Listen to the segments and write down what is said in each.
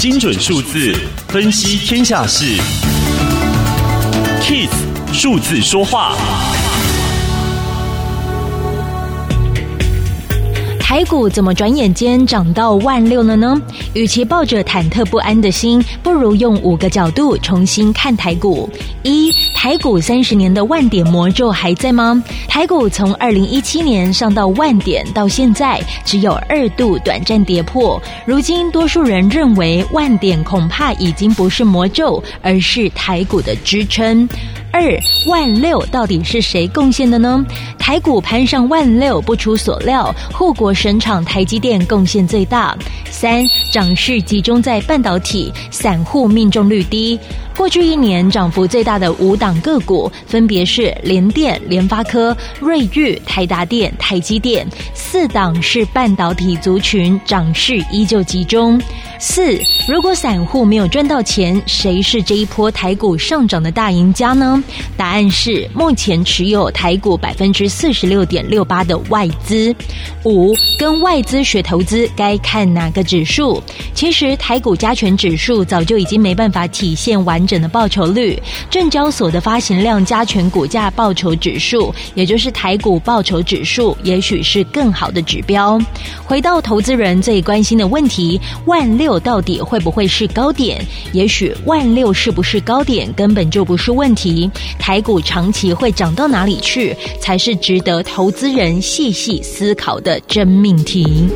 精准数字分析天下事，KIS 数字说话。台股怎么转眼间涨到万六了呢？与其抱着忐忑不安的心，不如用五个角度重新看台股。一、台股三十年的万点魔咒还在吗？台股从二零一七年上到万点到现在，只有二度短暂跌破。如今，多数人认为万点恐怕已经不是魔咒，而是台股的支撑。二万六到底是谁贡献的呢？台股攀上万六，不出所料，护国神厂台积电贡献最大。三涨势集中在半导体，散户命中率低。过去一年涨幅最大的五档个股，分别是联电、联发科、瑞昱、台达电、台积电。四档是半导体族群，涨势依旧集中。四，如果散户没有赚到钱，谁是这一波台股上涨的大赢家呢？答案是目前持有台股百分之四十六点六八的外资。五，跟外资学投资该看哪个指数？其实台股加权指数早就已经没办法体现完整的报酬率。证交所的发行量加权股价报酬指数，也就是台股报酬指数，也许是更好的指标。回到投资人最关心的问题：万六。到底会不会是高点？也许万六是不是高点根本就不是问题。台股长期会涨到哪里去，才是值得投资人细细思考的真命题。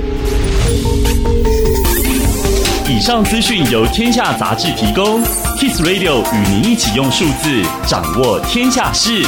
以上资讯由天下杂志提供，Kiss Radio 与您一起用数字掌握天下事。